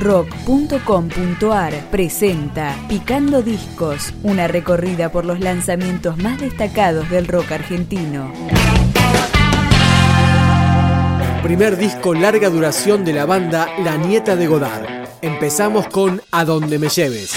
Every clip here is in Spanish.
rock.com.ar presenta Picando Discos, una recorrida por los lanzamientos más destacados del rock argentino. Primer disco larga duración de la banda La Nieta de Godard. Empezamos con A donde me lleves.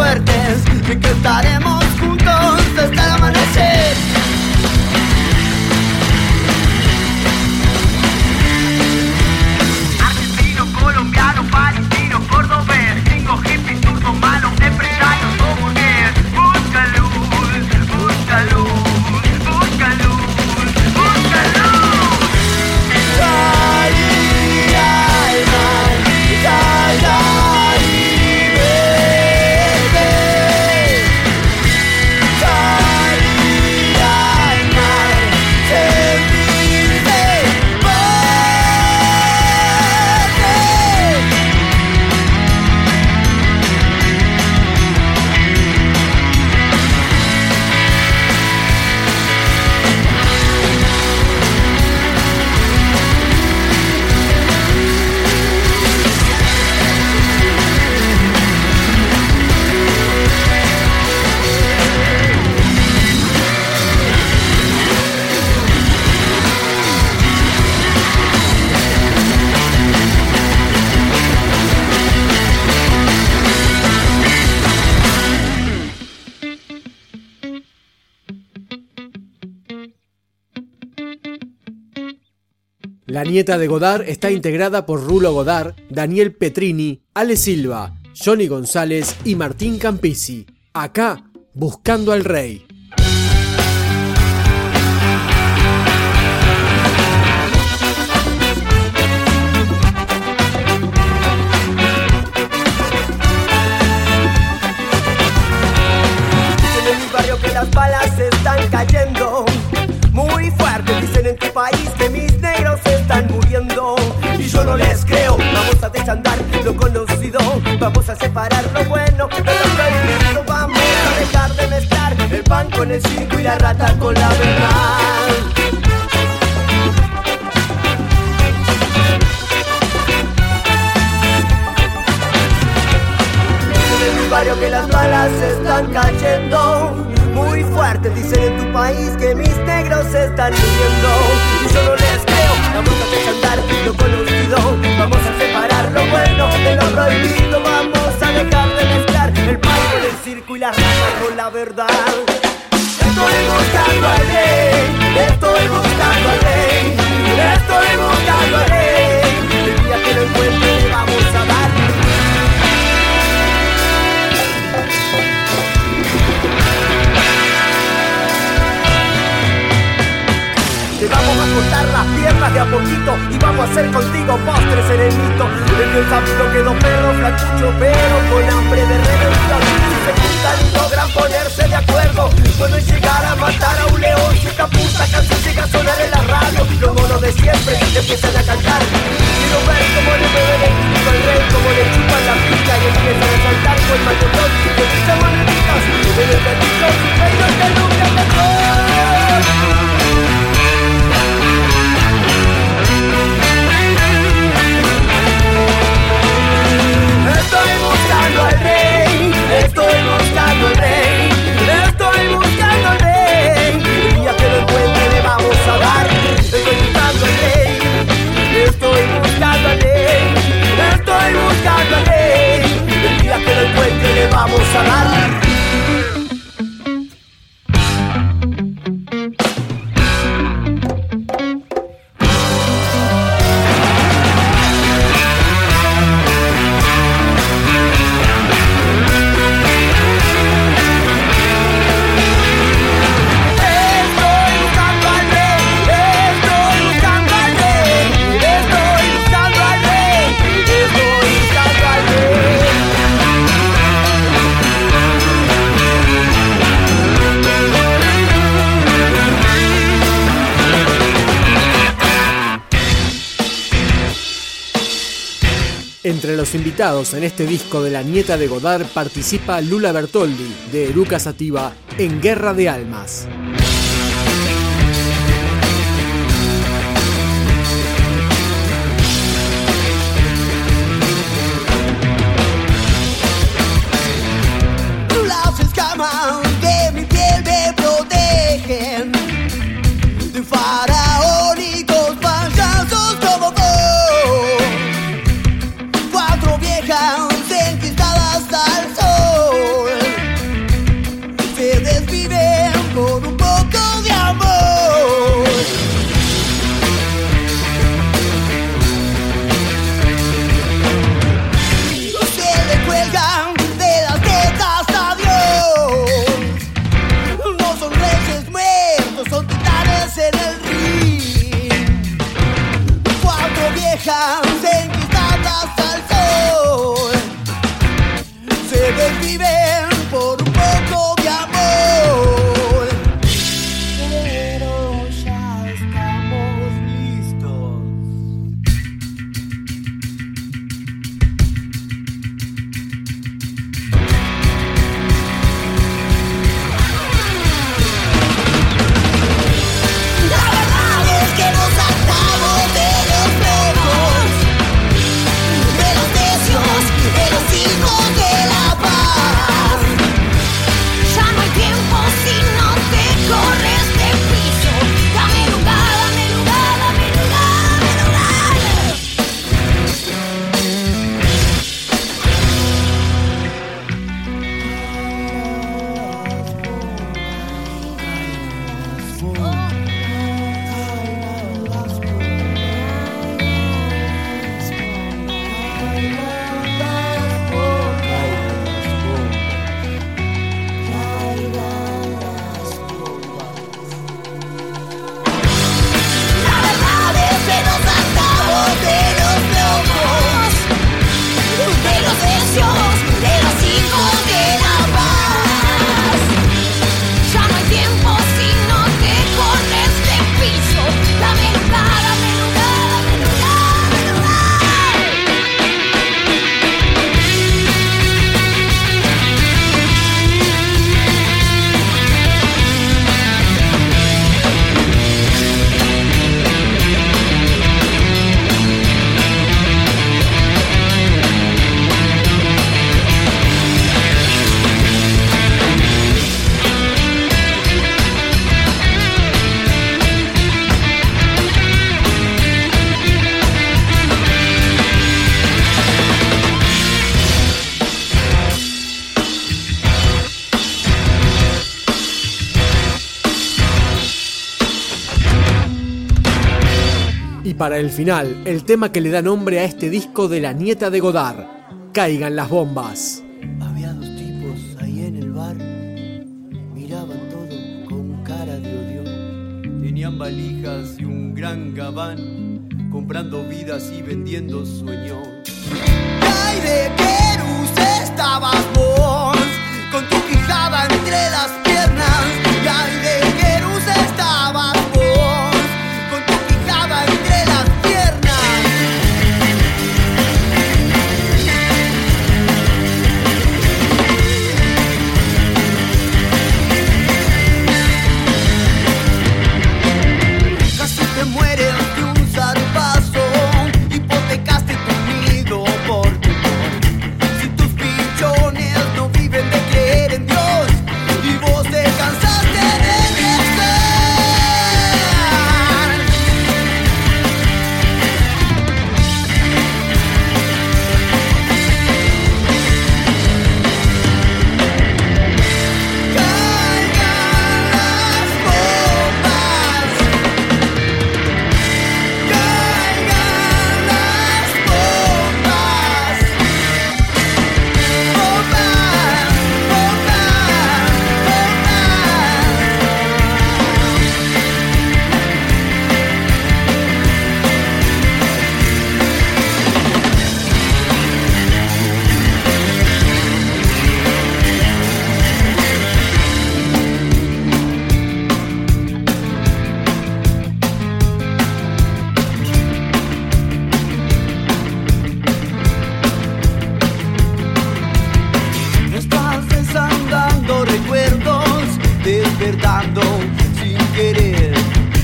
Fuertes Sé que estaremos juntos hasta el amanecer La Nieta de Godard está integrada por Rulo Godard, Daniel Petrini, Ale Silva, Johnny González y Martín Campisi. Acá, buscando al rey. Con el circo y la rata con la verdad. Barrio que las balas están cayendo muy fuerte. Dicen en tu país que mis negros están muriendo. Y yo no les creo. Vamos a desandar lo conocido. Vamos a separar lo bueno de lo prohibido. Vamos a dejar de mezclar el pan con el circo y la rata con la verdad. Estoy buscando al rey. Estoy buscando al rey. Estoy buscando al rey. El día que lo encuentre le vamos a dar. Te vamos a cortar las piernas de a poquito y vamos a hacer contigo postres en mito. El sabido quedó perro flacucho, pero con hambre de. Si se juntan y logran ponerse de acuerdo, pueden llegar a matar a un león. Si esta puta canción llega a sonar en la radio, los monos de siempre empiezan a cantar. Quiero ver cómo le mueven el grito al rey, cómo le chupan la pista y empiezan a saltar con el mayorón. Que dicen moneditas, que ven el gatito, ellos te nunca. Entre los invitados en este disco de la nieta de Godard participa Lula Bertoldi, de Eruca Sativa, en Guerra de Almas. para el final el tema que le da nombre a este disco de la nieta de Godard, Caigan las bombas. Había dos tipos ahí en el bar, miraban todo con cara de odio. Tenían valijas y un gran gabán, comprando vidas y vendiendo sueños. ¡Ay, de qué luz estabas te mueres.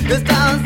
The stars